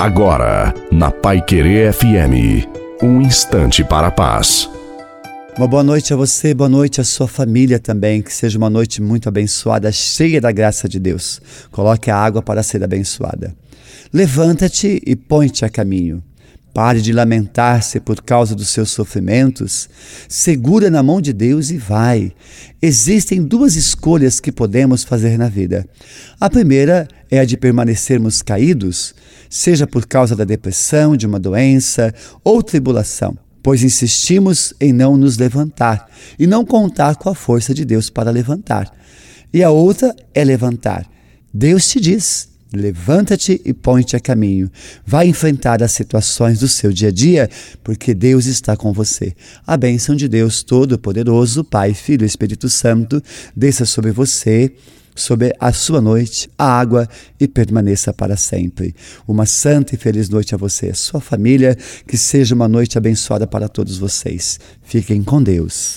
Agora, na Pai Querer FM, um instante para a paz. Uma boa noite a você, boa noite à sua família também. Que seja uma noite muito abençoada, cheia da graça de Deus. Coloque a água para ser abençoada. Levanta-te e põe-te a caminho. Pare de lamentar-se por causa dos seus sofrimentos. Segura na mão de Deus e vai. Existem duas escolhas que podemos fazer na vida. A primeira é a de permanecermos caídos, seja por causa da depressão, de uma doença ou tribulação, pois insistimos em não nos levantar e não contar com a força de Deus para levantar. E a outra é levantar. Deus te diz: Levanta-te e põe-te a caminho. Vai enfrentar as situações do seu dia a dia, porque Deus está com você. A bênção de Deus Todo-Poderoso, Pai, Filho e Espírito Santo, desça sobre você, sobre a sua noite, a água e permaneça para sempre. Uma santa e feliz noite a você e a sua família. Que seja uma noite abençoada para todos vocês. Fiquem com Deus.